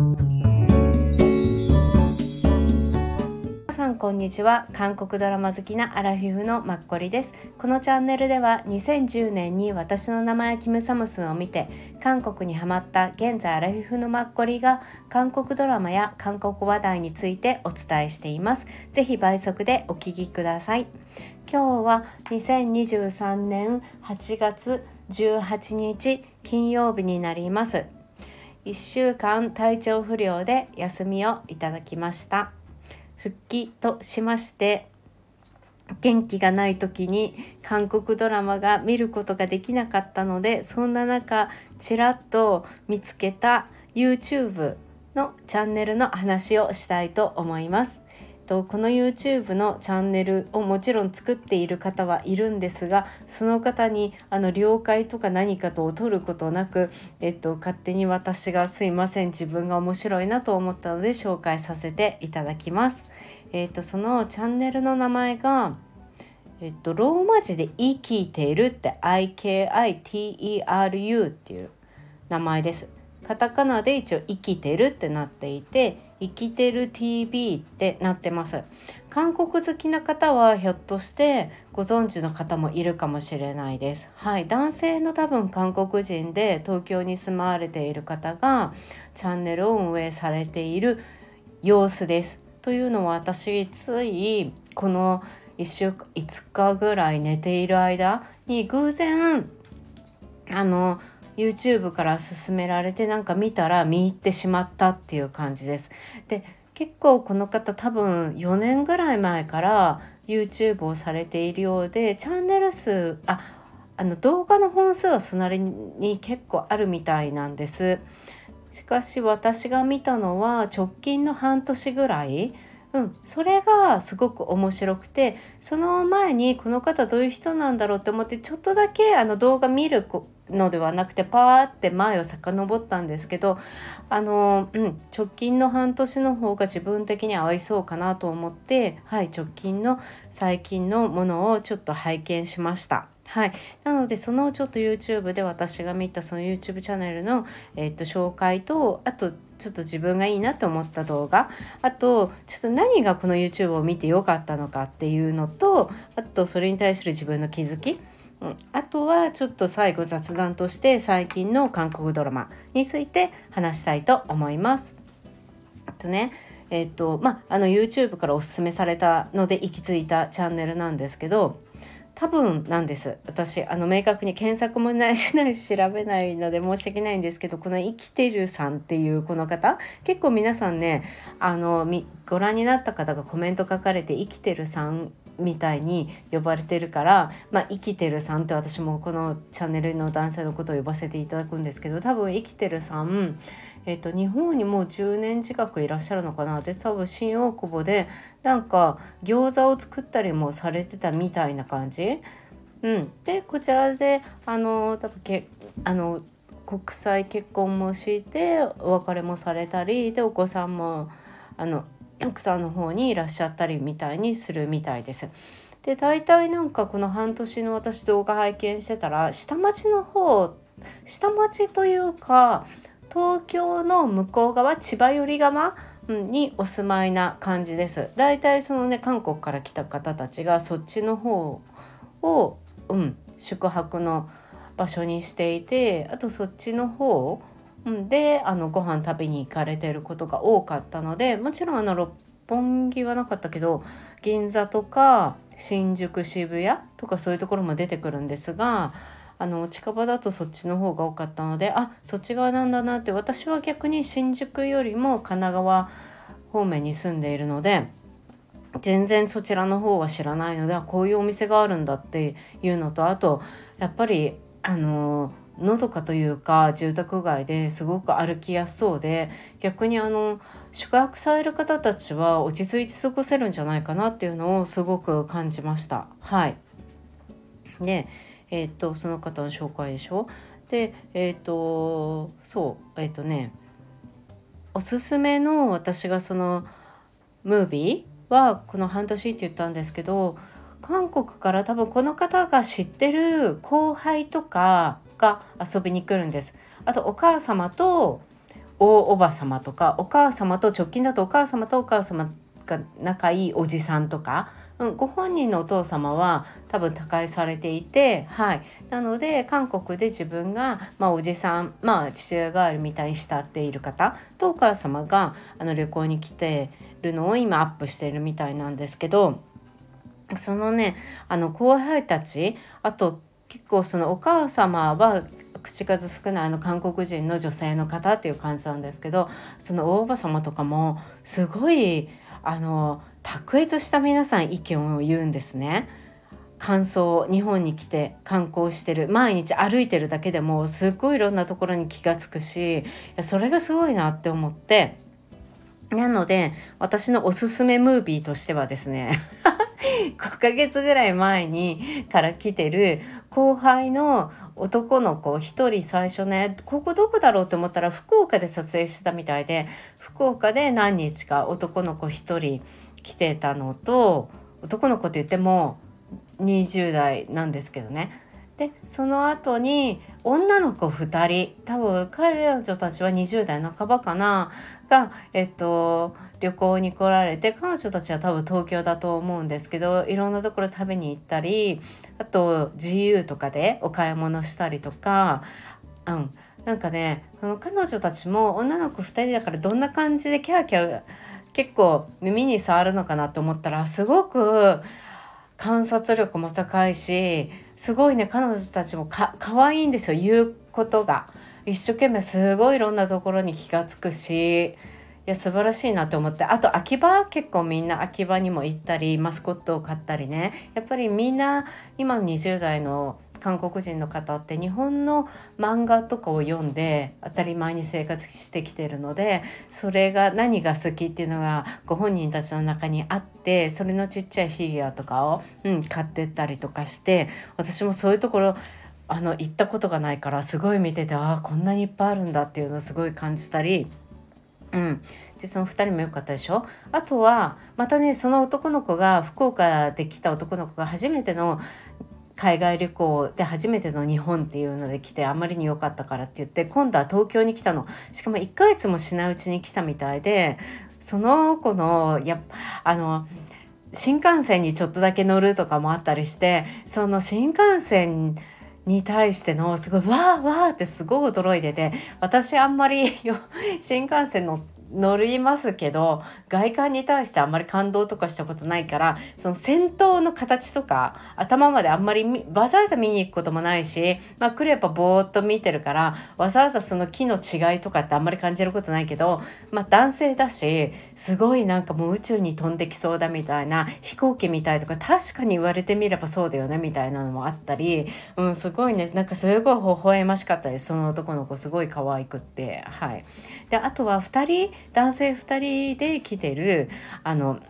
皆さんこんにちは。韓国ドラマ好きなアラフィフのマッコリです。このチャンネルでは2010年に私の名前はキムサムスンを見て韓国にハマった現在アラフィフのマッコリが韓国ドラマや韓国話題についてお伝えしています。ぜひ倍速でお聞きください。今日は2023年8月18日金曜日になります。1週間体調不良で休みをいただきました復帰としまして元気がない時に韓国ドラマが見ることができなかったのでそんな中ちらっと見つけた YouTube のチャンネルの話をしたいと思います。とこの YouTube のチャンネルをもちろん作っている方はいるんですがその方にあの了解とか何かとを取ることなく、えっと、勝手に私がすいません自分が面白いなと思ったので紹介させていただきます。えっと、そのチャンネルの名前がえっと、ローマ字で生きているって IKITERU っていう名前です。カタカナで一応生きてるってなっていて生きてる TV ってなってます。韓国好きな方はひょっとしてご存知の方もいるかもしれないです。はい。男性の多分韓国人で東京に住まわれている方がチャンネルを運営されている様子です。というのは私ついこの1週間5日ぐらい寝ている間に偶然あの YouTube から勧められてなんか見たら見入ってしまったっていう感じです。で結構この方多分4年ぐらい前から YouTube をされているようでチャンネル数ああの動画の本数はそなりに結構あるみたいなんです。しかし私が見たのは直近の半年ぐらいうん、それがすごく面白くてその前にこの方どういう人なんだろうって思ってちょっとだけあの動画見るのではなくてパーって前を遡ったんですけどあの、うん、直近の半年の方が自分的に合いそうかなと思って、はい、直近の最近のものをちょっと拝見しました。はい、なのでそのちょっと YouTube で私が見たその YouTube チャンネルの、えー、っと紹介とあとちょっと自分がいいなと思った動画あとちょっと何がこの YouTube を見てよかったのかっていうのとあとそれに対する自分の気づきうん、あとはちょっと最後雑談として最近の韓国ドラマについて話したいと思います。あとねえっ、とまあの YouTube からおすすめされたので行き着いたチャンネルなんですけど多分なんです私あの明確に検索もないしない調べないので申し訳ないんですけどこの「生きてるさん」っていうこの方結構皆さんねあのご覧になった方がコメント書かれて「生きてるさん」みたいに呼ばれてるから「まあ、生きてるさん」って私もこのチャンネルの男性のことを呼ばせていただくんですけど多分「生きてるさん」えっと、日本にもう10年近くいらっしゃるのかなで多分新大久保でなんか餃子を作ったりもされてたみたいな感じ。うん、でこちらであの多分けあの国際結婚もしてお別れもされたりでお子さんもあの奥さんの方にいらっしゃったりみたいにするみたいです。で大体なんかこの半年の私動画拝見してたら下町の方下町というか東京の向こう側千葉寄り側にお住まいな感じです。だいたいそのね韓国から来た方たちがそっちの方を、うん、宿泊の場所にしていてあとそっちの方であのご飯食べに行かれてることが多かったのでもちろんあの六本木はなかったけど銀座とか新宿渋谷とかそういうところも出てくるんですがあの近場だとそっちの方が多かったのであそっち側なんだなって私は逆に新宿よりも神奈川方面に住んでいるので全然そちらの方は知らないのでこういうお店があるんだっていうのとあとやっぱりあののどかというか住宅街ですごく歩きやすそうで逆にあの宿泊される方たちは落ち着いて過ごせるんじゃないかなっていうのをすごく感じました。はいでえっ、とその方の紹介でしょ？でえっ、とそうえっ、とねおすすめの私がそのムービーはこの半年って言ったんですけど韓国から多分この方が知ってる後輩とかが遊びに来るんです。あとお母様と大おば様とかお母様と直近だとお母様とお母様が仲いいおじさんとか、うん、ご本人のお父様は多分他界されていて、はい、なので韓国で自分が、まあ、おじさん、まあ、父親代わりみたいに慕っている方とお母様があの旅行に来てるのを今アップしているみたいなんですけどそのねあの後輩たちあと結構そのお母様は口数少ないあの韓国人の女性の方っていう感じなんですけどその大おば様とかもすごいあの卓越した皆さん意見を言うんですね。感想日本に来て観光してる毎日歩いてるだけでもすっごいいろんなところに気が付くしそれがすごいなって思ってなので私のおすすめムービーとしてはですね 5ヶ月ぐらい前にから来てる後輩の男の子一人最初ねここどこだろうと思ったら福岡で撮影してたみたいで福岡で何日か男の子一人来てたのと男の子って言っても20代なんですけどね。でその後に女の子2人多分彼女たちは20代半ばかながえっと旅行に来られて彼女たちは多分東京だと思うんですけどいろんなところ食べに行ったりあと自由とかでお買い物したりとか、うん、なんかねその彼女たちも女の子2人だからどんな感じでキャーキャー結構耳に触るのかなと思ったらすごく観察力も高いしすごいね彼女たちもか可愛いんですよ。言うことが。一生懸命すごいいろんなところに気が付くし。いや素晴らしいなと思って。あと秋葉結構みんな秋葉にも行ったりマスコットを買ったりね。やっぱりみんな今20代の韓国人の方って日本の漫画とかを読んで当たり前に生活してきてるのでそれが何が好きっていうのがご本人たちの中にあってそれのちっちゃいフィギュアとかを、うん、買ってったりとかして私もそういうところあの行ったことがないからすごい見ててああこんなにいっぱいあるんだっていうのをすごい感じたりうん、でその2人も良かったでしょ？あとはまたねその男の子が福岡で来た男の子が初めての海外旅行で初めての日本っていうので来てあまりに良かったからって言って今度は東京に来たの。しかも1ヶ月もしないうちに来たみたいでその子のやあの新幹線にちょっとだけ乗るとかもあったりしてその新幹線に対してのすごいわーわーってすごい驚いてて私あんまり新幹線乗って乗りますけど外観に対してあんまり感動とかしたことないからその先頭の形とか頭まであんまりわざわざ見に行くこともないし、まあ、来ればぼーっと見てるからわざわざその木の違いとかってあんまり感じることないけど、まあ、男性だしすごいなんかもう宇宙に飛んできそうだみたいな飛行機みたいとか確かに言われてみればそうだよねみたいなのもあったり、うん、すごいねなんかすごい微笑ましかったですその男の子すごい可愛くってはい。であとは2人男性2人で来てるあの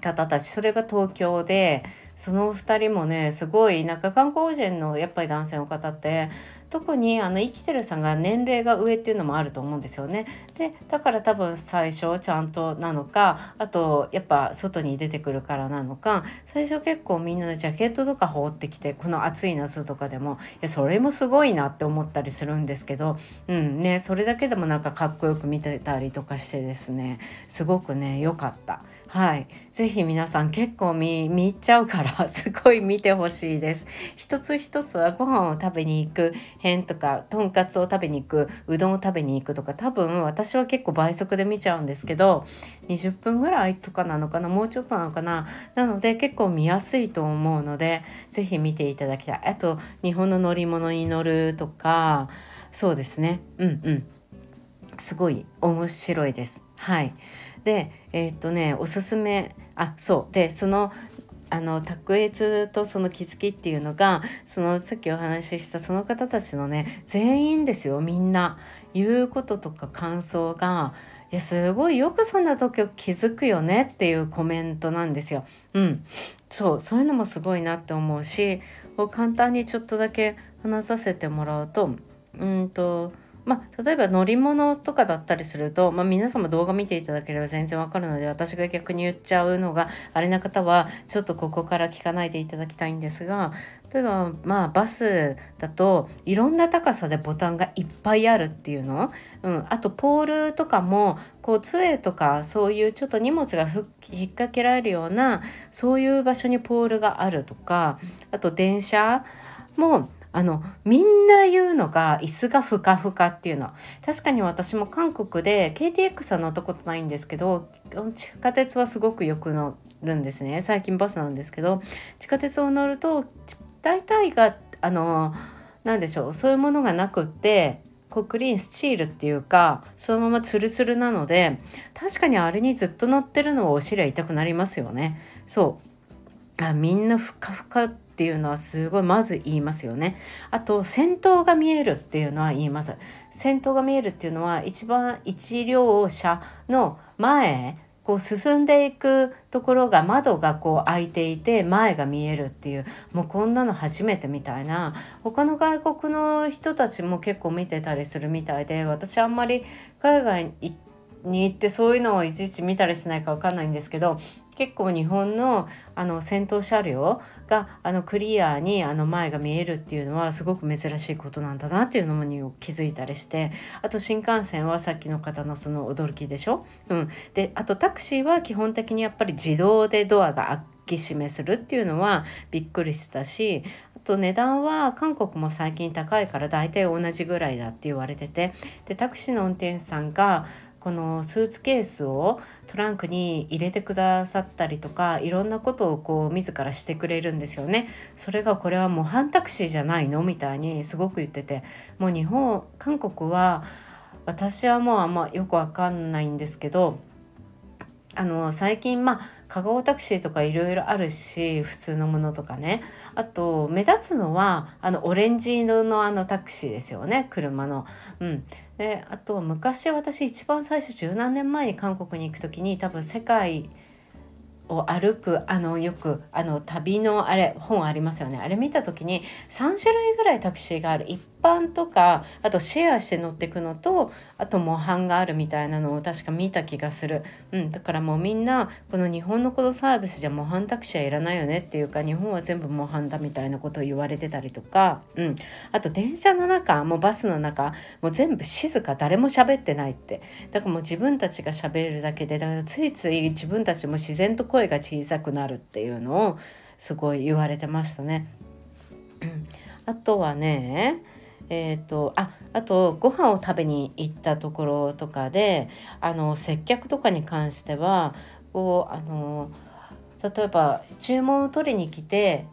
方たち。それが東京でその2人もねすごいなんか韓国人のやっぱり男性の方って特にあの生きてるさんが年齢が上っていうのもあると思うんですよね。でだから多分最初ちゃんとなのかあとやっぱ外に出てくるからなのか最初結構みんなジャケットとか羽織ってきてこの暑い夏とかでもいやそれもすごいなって思ったりするんですけどうんねそれだけでもなんかかっこよく見てたりとかしてですねすごくね良かった。はい。ぜひ皆さん結構見見入っちゃうから すごい見てほしいです。一つ一つはご飯を食べに行く辺とか、とんかつを食べに行く、うどんを食べに行くとか、多分私は結構倍速で見ちゃうんですけど、20分ぐらいとかなのかな、もうちょっとなのかな。なので結構見やすいと思うので、ぜひ見ていただきたい。あと、日本の乗り物に乗るとか、そうですね。うんうん。すごい面白いです。はい。でえー、っとねおすすめあそう。でそのあの卓越とその気づきっていうのがそのさっきお話ししたその方たちのね全員ですよみんな。言うこととか感想がいやすごいよくそんな時気づくよねっていうコメントなんですよ。うん、そうそういうのもすごいなって思うしこう簡単にちょっとだけ話させてもらうとうんとまあ、例えば乗り物とかだったりすると、まあ、皆様動画見ていただければ全然わかるので私が逆に言っちゃうのがあれな方はちょっとここから聞かないでいただきたいんですが例えばまあバスだといろんな高さでボタンがいっぱいあるっていうの？うん、あとポールとかもこう杖とかそういうちょっと荷物が引っ掛けられるようなそういう場所にポールがあるとかあと電車もあのみんな言うのが椅子がふかふかっていうの。確かに私も韓国で KTX は乗ったことないんですけど地下鉄はすごくよく乗るんですね。最近バスなんですけど地下鉄を乗ると大体があの何でしょうそういうものがなくってこうクリーンスチールっていうかそのままツルツルなので確かにあれにずっと乗ってるのはお尻は痛くなりますよね。そう。あみんなふかふかっていうのはすごいまず言いますよね。あと先頭が見えるっていうのは言います。先頭が見えるっていうのは一番一両車の前こう進んでいくところが窓がこう開いていて前が見えるっていうもうこんなの初めてみたいな。他の外国の人たちも結構見てたりするみたいで私あんまり海外に行ってそういうのをいちいち見たりしないか分かんないんですけど結構日本のあの先頭車両があのクリアにあの前が見えるっていうのはすごく珍しいことなんだなっていうのに気づいたりしてあと新幹線はさっきの方のその驚きでしょ、うん、であとタクシーは基本的にやっぱり自動でドアが開き閉めするっていうのはびっくりしてたしあと値段は韓国も最近高いから大体同じぐらいだって言われててでタクシーの運転手さんがこのスーツケースをトランクに入れてくださったりとかいろんなことをこう自らしてくれるんですよね。それがこれは模範タクシーじゃないの？みたいにすごく言っててもう日本韓国は私はもうあんまよくわかんないんですけどあの最近まあカゴタクシーとかいろいろあるし普通のものとかねあと目立つのはあのオレンジ色のあのタクシーですよね車の。うん、であと昔私一番最初十何年前に韓国に行く時に多分世界を歩くあのよくあの旅のあれ本ありますよね。あれ見た時に3種類ぐらいタクシーがある。一般とかあとシェアして乗ってくのとあと模範があるみたいなのを確か見た気がする、うん、だからもうみんなこの日本のこのサービスじゃ模範タクシーはいらないよねっていうか日本は全部模範だみたいなことを言われてたりとか、うん、あと電車の中もうバスの中もう全部静か誰も喋ってないって。だからもう自分たちが喋るだけでだからついつい自分たちも自然と声が小さくなるっていうのをすごい言われてましたね。あとはねえーと、ああとご飯を食べに行ったところとかであの接客とかに関してはこうあの例えば注文を取りに来て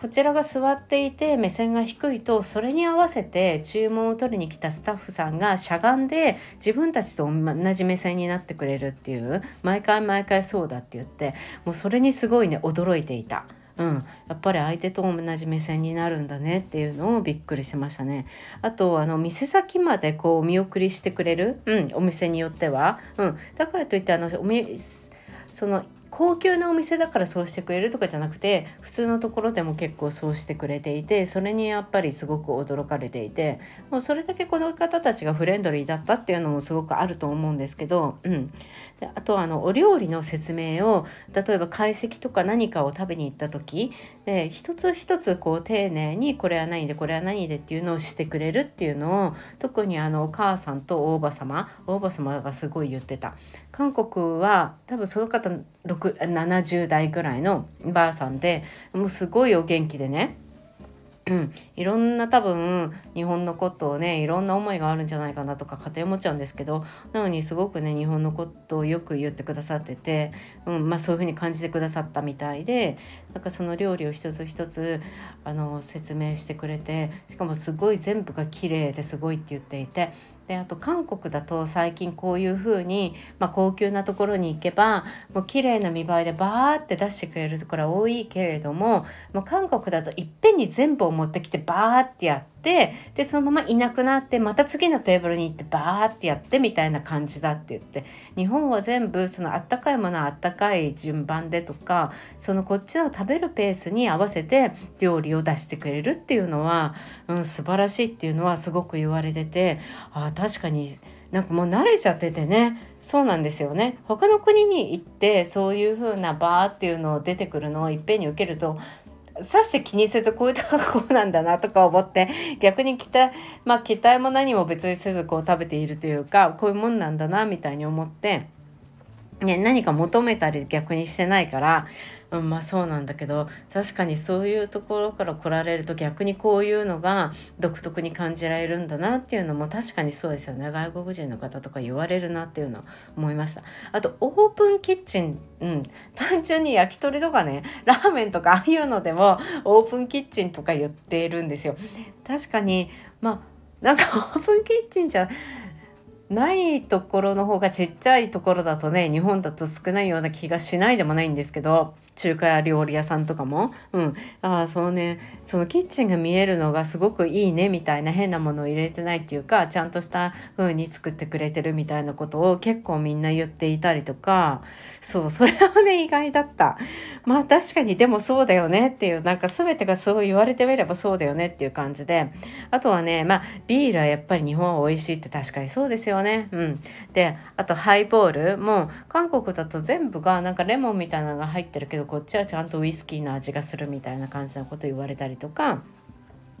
こちらが座っていて目線が低いとそれに合わせて注文を取りに来たスタッフさんがしゃがんで自分たちと同じ目線になってくれるっていう毎回毎回そうだって言ってもうそれにすごいね驚いていた。うん、やっぱり相手と同じ目線になるんだねっていうのをびっくりしましたね。あとあの店先までこう見送りしてくれる、うん、お店によっては、うん、だからといってあのおみその高級なお店だからそうしてくれるとかじゃなくて普通のところでも結構そうしてくれていてそれにやっぱりすごく驚かれていてもうそれだけこの方たちがフレンドリーだったっていうのもすごくあると思うんですけど、うん、であとあのお料理の説明を例えば懐石とか何かを食べに行った時で一つ一つこう丁寧にこれは何でこれは何でっていうのをしてくれるっていうのを特にあのお母さんと大場様大場様がすごい言ってた。韓国は多分その方70代ぐらいのばあさんでもうすごいお元気でね。うん、いろんな多分日本のことをねいろんな思いがあるんじゃないかなとか家庭持っちゃうんですけどなのにすごくね日本のことをよく言ってくださってて、うん。まあ、そういうふうに感じてくださったみたいでなんかその料理を一つ一つあの説明してくれてしかもすごい全部が綺麗ですごいって言っていてであと韓国だと最近こういう風にまあ、高級なところに行けばもう綺麗な見栄えでバーって出してくれるところは多いけれどももう韓国だといっぺんに全部を持ってきてバーってやって。ってでそのままいなくなってまた次のテーブルに行ってバーってやってみたいな感じだって言って日本は全部そのあったかいものはあったかい順番でとかそのこっちの食べるペースに合わせて料理を出してくれるっていうのは、うん、素晴らしいっていうのはすごく言われててあ確かになんかもう慣れちゃっててねそうなんですよね。他の国に行ってそういう風なバーっていうのを出てくるのをいっぺんに受けるとさして気にせずこういうとここうなんだなとか思って 逆に期待まあ期待も何も別にせずこう食べているというかこういうもんなんだなみたいに思って、ね、何か求めたり逆にしてないからうん、まあそうなんだけど確かにそういうところから来られると逆にこういうのが独特に感じられるんだなっていうのも確かにそうですよね。外国人の方とか言われるなっていうのを思いました。あとオープンキッチン、うん、単純に焼き鳥とかねラーメンとかああいうのでもオープンキッチンとか言っているんですよ。確かにまあなんか オープンキッチンじゃないところの方がちっちゃいところだとね日本だと少ないような気がしないでもないんですけど中華料理屋さんとかも、うん、ああそのね。そのキッチンが見えるのがすごくいいねみたいな変なものを入れてないっていうかちゃんとした風に作ってくれてるみたいなことを結構みんな言っていたりとか。そうそれはね意外だった。まあ確かにでもそうだよねっていうなんか全てがそう言われてみればそうだよねっていう感じで。あとはねまあビールはやっぱり日本は美味しいって確かにそうですよね。うん。であとハイボールも韓国だと全部がなんかレモンみたいなのが入ってるけどこっちはちゃんとウイスキーの味がするみたいな感じのこと言われたりとか。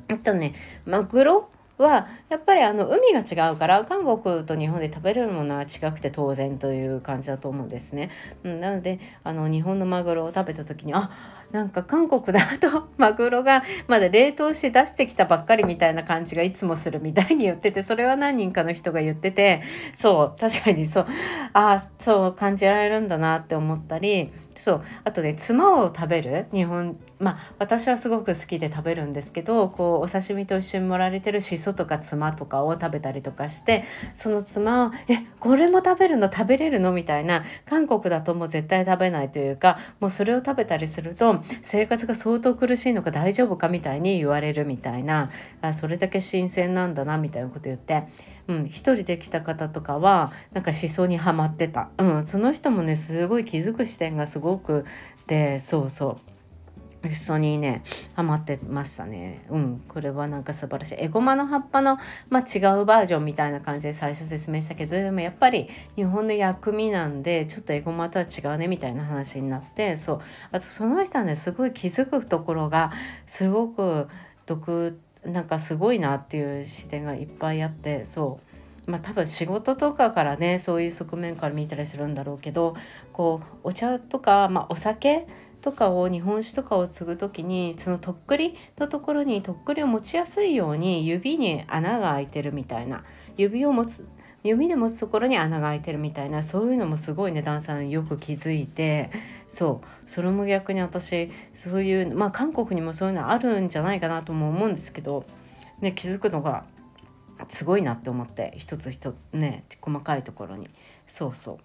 あとねマグロはやっぱりあの海が違うから韓国と日本で食べれるものは違くて当然という感じだと思うんですね。うん、なのであの日本のマグロを食べた時にあなんか韓国だと マグロがまだ冷凍して出してきたばっかりみたいな感じがいつもするみたいに言っててそれは何人かの人が言っててそう確かにそうああそう感じられるんだなって思ったりそうあとね妻を食べる日本まあ私はすごく好きで食べるんですけどこうお刺身と一緒に盛られてるしそとか妻とかを食べたりとかしてその妻を「えこれも食べるの？食べれるの?」みたいな韓国だともう絶対食べないというかもうそれを食べたりすると生活が相当苦しいのか大丈夫かみたいに言われるみたいなあそれだけ新鮮なんだなみたいなこと言って。うん、一人で来た方とかはなんか思想にはまってた、うん、その人もねすごい気づく視点がすごくでそうそう。思想にねハマってましたね。うんこれはなんか素晴らしい。エゴマの葉っぱの、まあ、違うバージョンみたいな感じで最初説明したけどでもやっぱり日本の薬味なんでちょっとエゴマとは違うねみたいな話になってそう。あとその人はねすごい気づくところがすごく独なんかすごいなっていう視点がいっぱいあってそう。まあ多分仕事とかからねそういう側面から見たりするんだろうけどこうお茶とか、まあ、お酒とかを日本酒とかを継ぐ時にそのとっくりのところにとっくりを持ちやすいように指に穴が開いてるみたいな指を持つ指で持つところに穴が開いてるみたいなそういうのもすごいねダンサーよく気づいてそうそれも逆に私そういうまあ韓国にもそういうのあるんじゃないかなとも思うんですけど、ね、気づくのがすごいなって思って一つ一つね細かいところに。そうそう。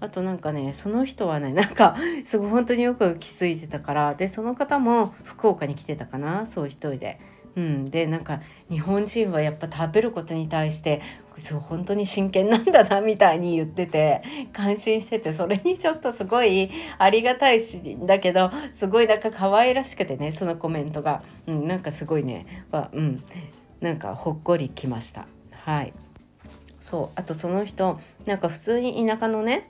あとなんかねその人はねなんかすごい本当によく気づいてたからでその方も福岡に来てたかなそう一人で。うん、でなんか日本人はやっぱ食べることに対してそう本当に真剣なんだなみたいに言ってて感心しててそれにちょっとすごいありがたいしだけどすごいなんか可愛らしくてねそのコメントが、うん、なんかすごいね、まうん、なんかほっこりきました。はいそうあとその人なんか普通に田舎のね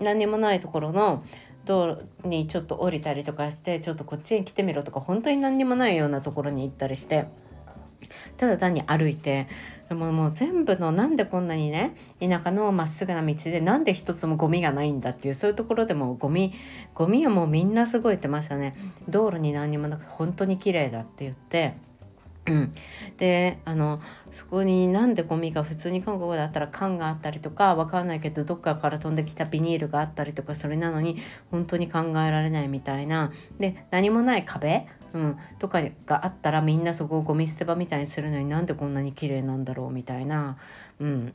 何にもないところの道路にちょっと降りたりとかしてちょっとこっちに来てみろとか本当に何にもないようなところに行ったりしてただ単に歩いてでももう全部のなんでこんなにね田舎のまっすぐな道でなんで一つもゴミがないんだっていうそういうところでもゴミゴミはもうみんなすごいってましたね道路に何にもなく本当に綺麗だって言ってうん、であのそこになんでゴミが普通に韓国だったら缶があったりとかわかんないけどどっかから飛んできたビニールがあったりとかそれなのに本当に考えられないみたいな。で何もない壁、うん、とかがあったらみんなそこをゴミ捨て場みたいにするのになんでこんなに綺麗なんだろうみたいな、うん、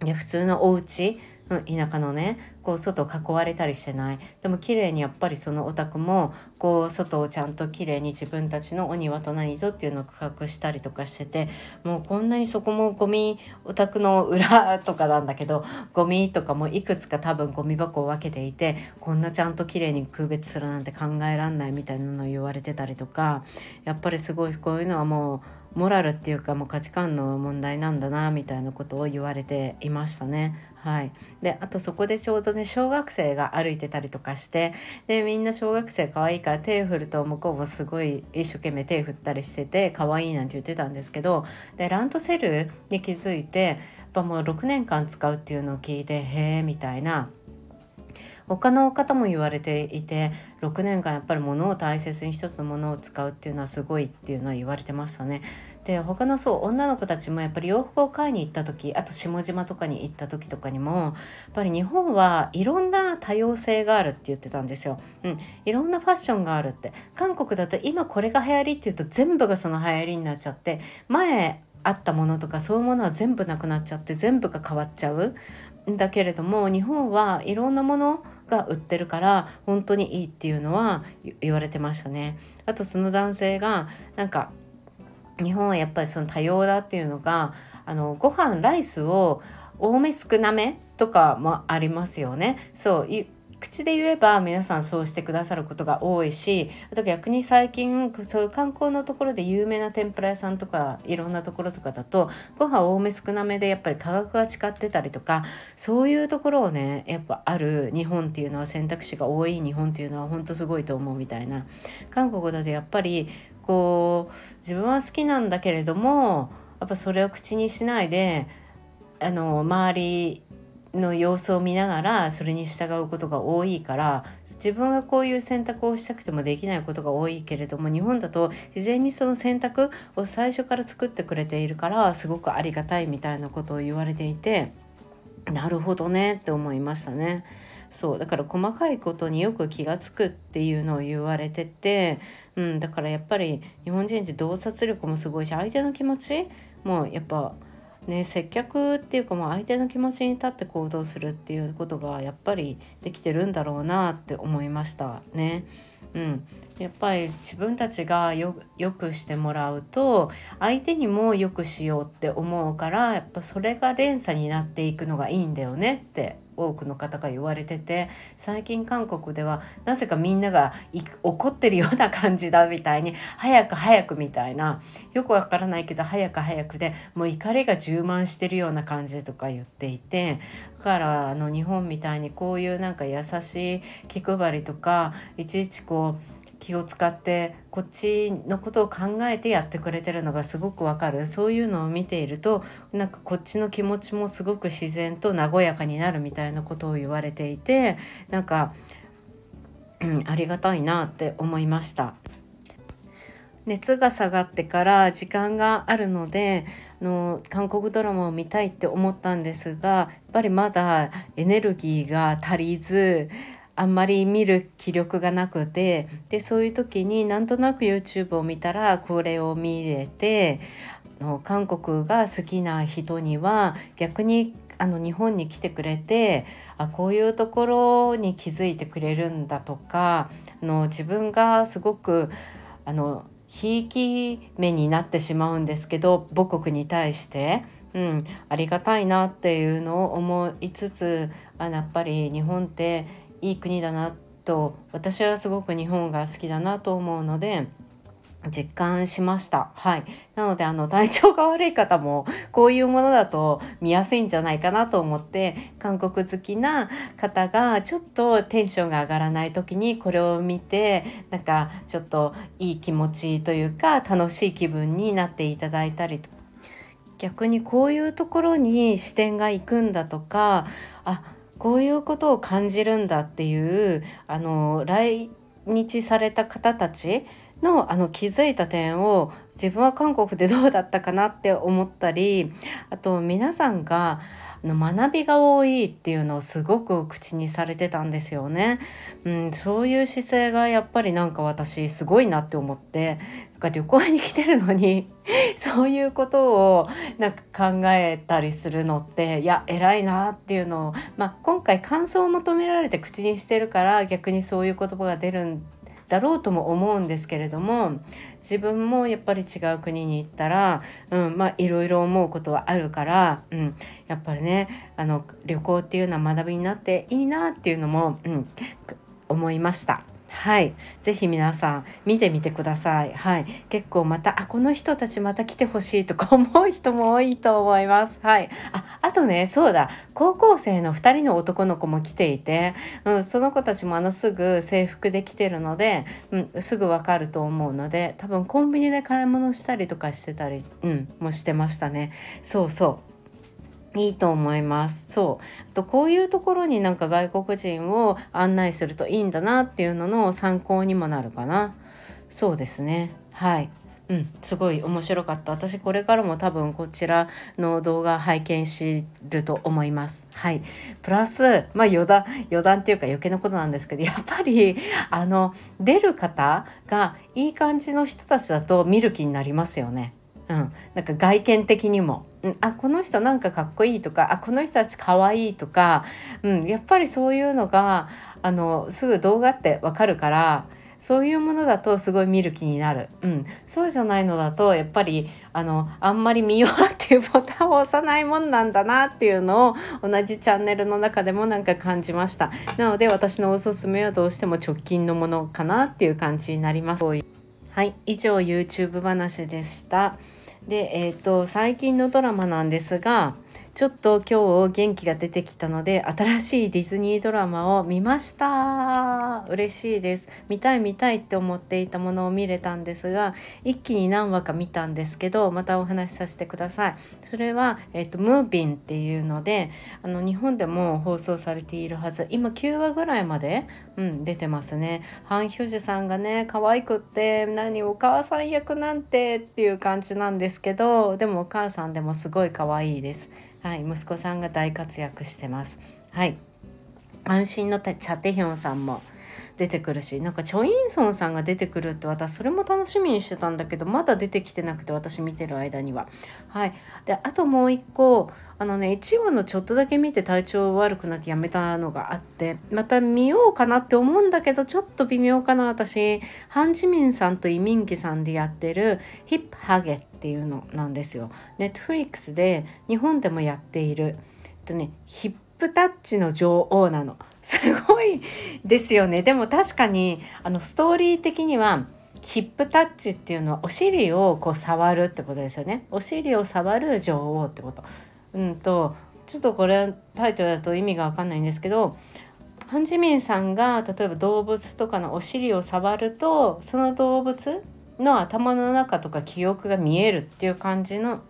で普通のお家うん、田舎のねこう外囲われたりしてないでも綺麗にやっぱりそのお宅もこう外をちゃんと綺麗に自分たちのお庭と何とっていうのを区画したりとかしててもうこんなにそこもゴミお宅の裏とかなんだけどゴミとかもいくつか多分ゴミ箱を分けていてこんなちゃんと綺麗に区別するなんて考えらんないみたいなのを言われてたりとかやっぱりすごいこういうのはもうモラルっていうかもう価値観の問題なんだなみたいなことを言われていましたね。はい、であとそこでちょうどね小学生が歩いてたりとかしてでみんな小学生可愛いから手振ると向こうもすごい一生懸命手振ったりしてて可愛いなんて言ってたんですけどでランドセルに気づいてやっぱもう6年間使うっていうのを聞いてへえみたいな他の方も言われていて6年間やっぱり物を大切に一つのものを使うっていうのはすごいっていうのは言われてましたね。で他のそう女の子たちもやっぱり洋服を買いに行った時あと下島とかに行った時とかにもやっぱり日本はいろんな多様性があるって言ってたんですよ。うん、いろんなファッションがあるって韓国だと今これが流行りっていうと全部がその流行りになっちゃって前あったものとかそういうものは全部なくなっちゃって全部が変わっちゃう。だけれども日本はいろんなものが売ってるから本当にいいっていうのは言われてましたね。あとその男性がなんか日本はやっぱりその多様だっていうのがあのご飯ライスを多め少なめとかもありますよね。そう口で言えば皆さんそうしてくださることが多いしあと逆に最近そういう観光のところで有名な天ぷら屋さんとかいろんなところとかだとご飯多め少なめでやっぱり価格が違ってたりとかそういうところをねやっぱある日本っていうのは選択肢が多い日本っていうのは本当すごいと思うみたいな韓国だとやっぱりこう自分は好きなんだけれどもやっぱそれを口にしないであの周りの様子を見ながらそれに従うことが多いから自分がこういう選択をしたくてもできないことが多いけれども日本だと自然にその選択を最初から作ってくれているからすごくありがたいみたいなことを言われていてなるほどねって思いましたね。そうだから細かいことによく気が付くっていうのを言われてて、うん、だからやっぱり日本人って洞察力もすごいし相手の気持ちもやっぱね接客っていうかもう相手の気持ちに立って行動するっていうことがやっぱりできてるんだろうなって思いましたね。うん、やっぱり自分たちがよくしてもらうと相手にもよくしようって思うからやっぱそれが連鎖になっていくのがいいんだよねって多くの方が言われてて最近韓国ではなぜかみんなが怒ってるような感じだみたいに早く早くみたいなよくわからないけど早く早くでもう怒りが充満してるような感じとか言っていてだからあの日本みたいにこういうなんか優しい気配りとかいちいちこう気を使ってこっちのことを考えてやってくれてるのがすごくわかるそういうのを見ているとなんかこっちの気持ちもすごく自然と和やかになるみたいなことを言われていてなんか、うん、ありがたいなって思いました。熱が下がってから時間があるのでの韓国ドラマを見たいって思ったんですがやっぱりまだエネルギーが足りずあんまり見る気力がなくてでそういう時になんとなく YouTube を見たらこれを見れての韓国が好きな人には逆にあの日本に来てくれてあこういうところに気づいてくれるんだとかあの自分がすごくあのひいき目になってしまうんですけど母国に対して、うん、ありがたいなっていうのを思いつつあやっぱり日本っていい国だなと私はすごく日本が好きだなと思うので実感しました。はい。なので、あの、体調が悪い方も、こういうものだと見やすいんじゃないかなと思って、韓国好きな方が、ちょっとテンションが上がらない時に、これを見て、なんか、ちょっといい気持ちというか、楽しい気分になっていただいたりと逆にこういうところに視点が行くんだとか、あ、こういうことを感じるんだっていうあの来日された方たちのあの気づいた点を自分は韓国でどうだったかなって思ったりあと皆さんがの学びが多いっていうのをすごく口にされてたんですよね。うん、そういう姿勢がやっぱりなんか私すごいなって思ってか旅行に来てるのに そういうことをなんか考えたりするのっていや偉いなっていうのを、まあ、今回感想を求められて口にしてるから逆にそういう言葉が出るんだろうとも思うんですけれども自分もやっぱり違う国に行ったら、うん、まあいろいろ思うことはあるから、うん、やっぱりねあの旅行っていうのは学びになっていいなっていうのも、うん、思いました。はい、ぜひ皆さん見てみてください。はい、結構またあこの人たちまた来てほしいとか思う人も多いと思います。はい、ああとねそうだ高校生の2人の男の子も来ていて、うん、その子たちもあのすぐ制服で来てるので、うん、すぐわかると思うので多分コンビニで買い物したりとかしてたり、うん、もしてましたね。そうそういいと思います。そうあとこういうところになんか外国人を案内するといいんだなっていうのの参考にもなるかな。そうですね。はい。うん、すごい面白かった。私これからも多分こちらの動画拝見しると思います。はい。プラス、まあ余談、余談っていうか余計なことなんですけど、やっぱり、あの、出る方がいい感じの人たちだと見る気になりますよね。うん。なんか外見的にも。うん、あこの人なんかかっこいいとかあこの人たちかわいいとか、うん、やっぱりそういうのがあのすぐ動画ってわかるからそういうものだとすごい見る気になる、うん、そうじゃないのだとやっぱりあのあんまり見ようっていうボタンを押さないもんなんだなっていうのを同じチャンネルの中でもなんか感じました。なので私のおすすめはどうしても直近のものかなっていう感じになります。はい以上 YouTube 話でした。で、えーと、最近のドラマなんですがちょっと今日元気が出てきたので新しいディズニードラマを見ました。嬉しいです。見たい見たいって思っていたものを見れたんですが一気に何話か見たんですけどまたお話しさせてください。それは、えーと、ムービンっていうのであの日本でも放送されているはず。今9話ぐらいまで、うん、出てますね。ハン・ヒョジュさんがね可愛くって何お母さん役なんてっていう感じなんですけどでもお母さんでもすごい可愛いです。はい、息子さんが大活躍してます。はい、安心のチャテヒョンさんも出てくるしなんかチョ・インソンさんが出てくるって私それも楽しみにしてたんだけどまだ出てきてなくて私見てる間には。はい、であともう一個あのね1話のちょっとだけ見て体調悪くなってやめたのがあってまた見ようかなって思うんだけどちょっと微妙かな私ハン・ジミンさんとイ・ミンギさんでやってる「ヒップハゲ」っていうのなんですよ。ネットフリックスで日本でもやっている、えっとね、ヒップタッチの女王なの。すごいですよねでも確かにあのストーリー的にはヒップタッチっていうのはお尻をこう触るってことですよねお尻を触る女王ってことうんとちょっとこれタイトルだと意味が分かんないんですけどハンジミンさんが例えば動物とかのお尻を触るとその動物の頭の中とか記憶が見えるっていう感じの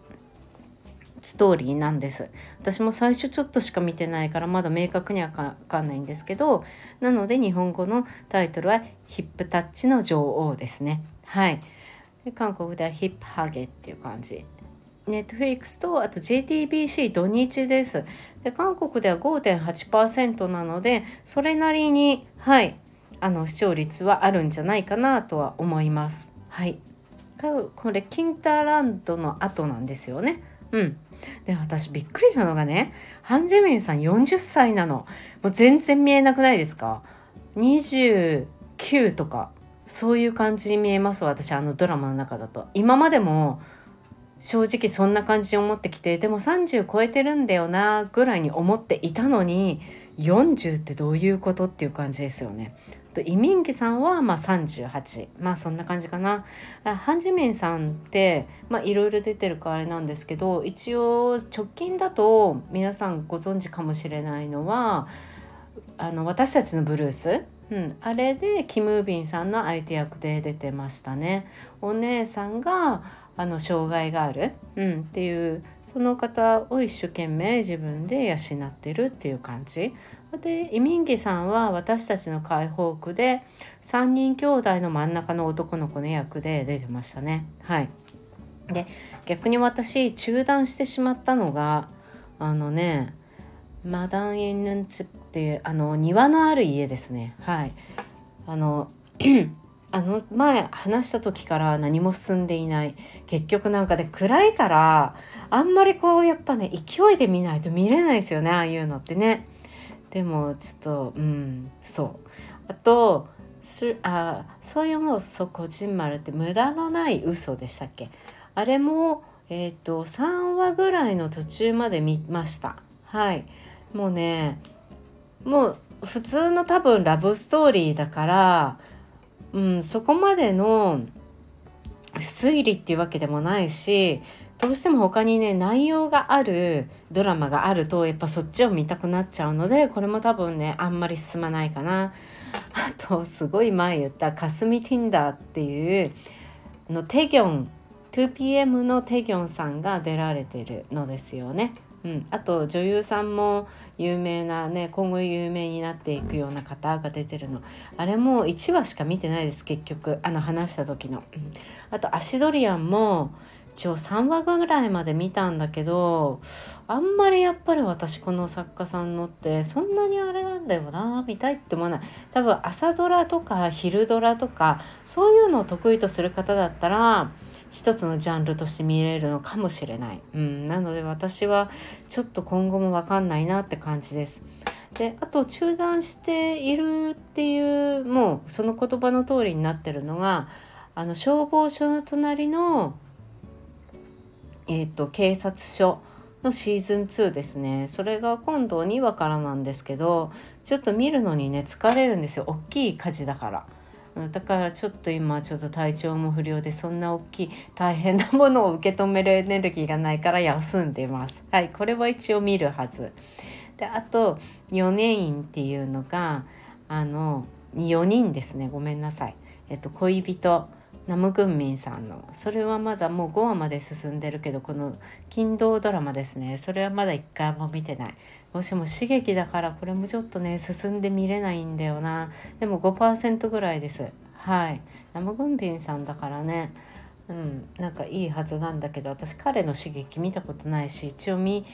ストーリーなんです。私も最初ちょっとしか見てないからまだ明確には分かんないんですけどなので日本語のタイトルは「ヒップタッチの女王」ですね。はい。で韓国では「ヒップハゲ」っていう感じ。ネットフリックスとあと JTBC 土日です。で韓国では5.8%なのでそれなりにはいあの視聴率はあるんじゃないかなとは思います。はい。これキンターランドの後なんですよね。うん。で私びっくりしたのがねハン・ジェミンさん40歳なの。もう全然見えなくないですか？29とかそういう感じに見えます私あのドラマの中だと。今までも正直そんな感じに思ってきてでも30超えてるんだよなぐらいに思っていたのに40ってどういうことっていう感じですよね。とイミンギさんはまあ38まあそんな感じかなハンジミンさんっていろいろ出てるかあれなんですけど一応直近だと皆さんご存知かもしれないのはあの私たちのブルース、うん、あれでキム・ービンさんの相手役で出てましたね。お姉さんがあの障害がある、うん、っていうその方を一生懸命自分で養ってるっていう感じでイミンギさんは私たちの解放区で3人兄弟の真ん中の男の子の役で出てましたね。はい、で逆に私中断してしまったのがあのねマダン・エンヌンツっていうあの庭のある家ですね。はい、あのあの前話した時から何も進んでいない。結局なんかね暗いからあんまりこうやっぱね勢いで見ないと見れないですよねああいうのってね。でもちょっとうんそう。あとすあそういうのそうこじんまるって無駄のない嘘でしたっけ。あれもえっ、ー、と3話ぐらいの途中まで見ました。はい。もうねもう普通の多分ラブストーリーだからうん、そこまでの推理っていうわけでもないしどうしても他にね内容があるドラマがあるとやっぱそっちを見たくなっちゃうのでこれも多分ねあんまり進まないかな。あとすごい前言ったかすみティンダーっていうのテギョン 2PM のテギョンさんが出られてるのですよね。うん、あと女優さんも有名なね今後有名になっていくような方が出てるの。あれも1話しか見てないです結局。あの話した時の、あとアシドリアンも一応3話ぐらいまで見たんだけどあんまりやっぱり私この作家さんのってそんなにあれなんだよな見たいって思わない。多分朝ドラとか昼ドラとかそういうのを得意とする方だったら一つのジャンルとして見れるのかもしれない、うん、なので私はちょっと今後も分かんないなって感じです。であと中断しているっていうもうその言葉の通りになってるのがあの消防署の隣の、えーと、警察署のシーズン2ですねそれが今度2話からなんですけどちょっと見るのにね疲れるんですよ大きい火事だから。だからちょっと今ちょっと体調も不良でそんな大きい大変なものを受け止めるエネルギーがないから休んでます。はいこれは一応見るはず。であと4年院っていうのがあの4人ですねごめんなさい。えっと恋人ナムグンミンさんのそれはまだもう5話まで進んでるけどこの金土ドラマですねそれはまだ1回も見てないもしも刺激だからこれもちょっとね進んで見れないんだよな。でも5%ぐらいです。はい。ナムグンビンさんだからね。うん。なんかいいはずなんだけど私彼の刺激見たことないし一応見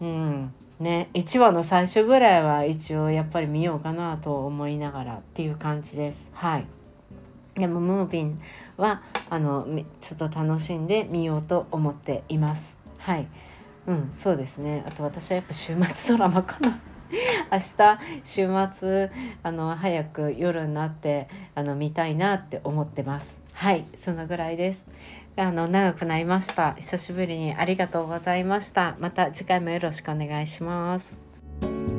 うん。ね。1話の最初ぐらいは一応やっぱり見ようかなと思いながらっていう感じです。はい。でもムービンはあのちょっと楽しんでみようと思っています。はい、うん、そうですね。あと私はやっぱ週末ドラマかな。明日週末あの早く夜になってあの見たいなって思ってます。はい、そのぐらいです。あの長くなりました。久しぶりにありがとうございました。また次回もよろしくお願いします。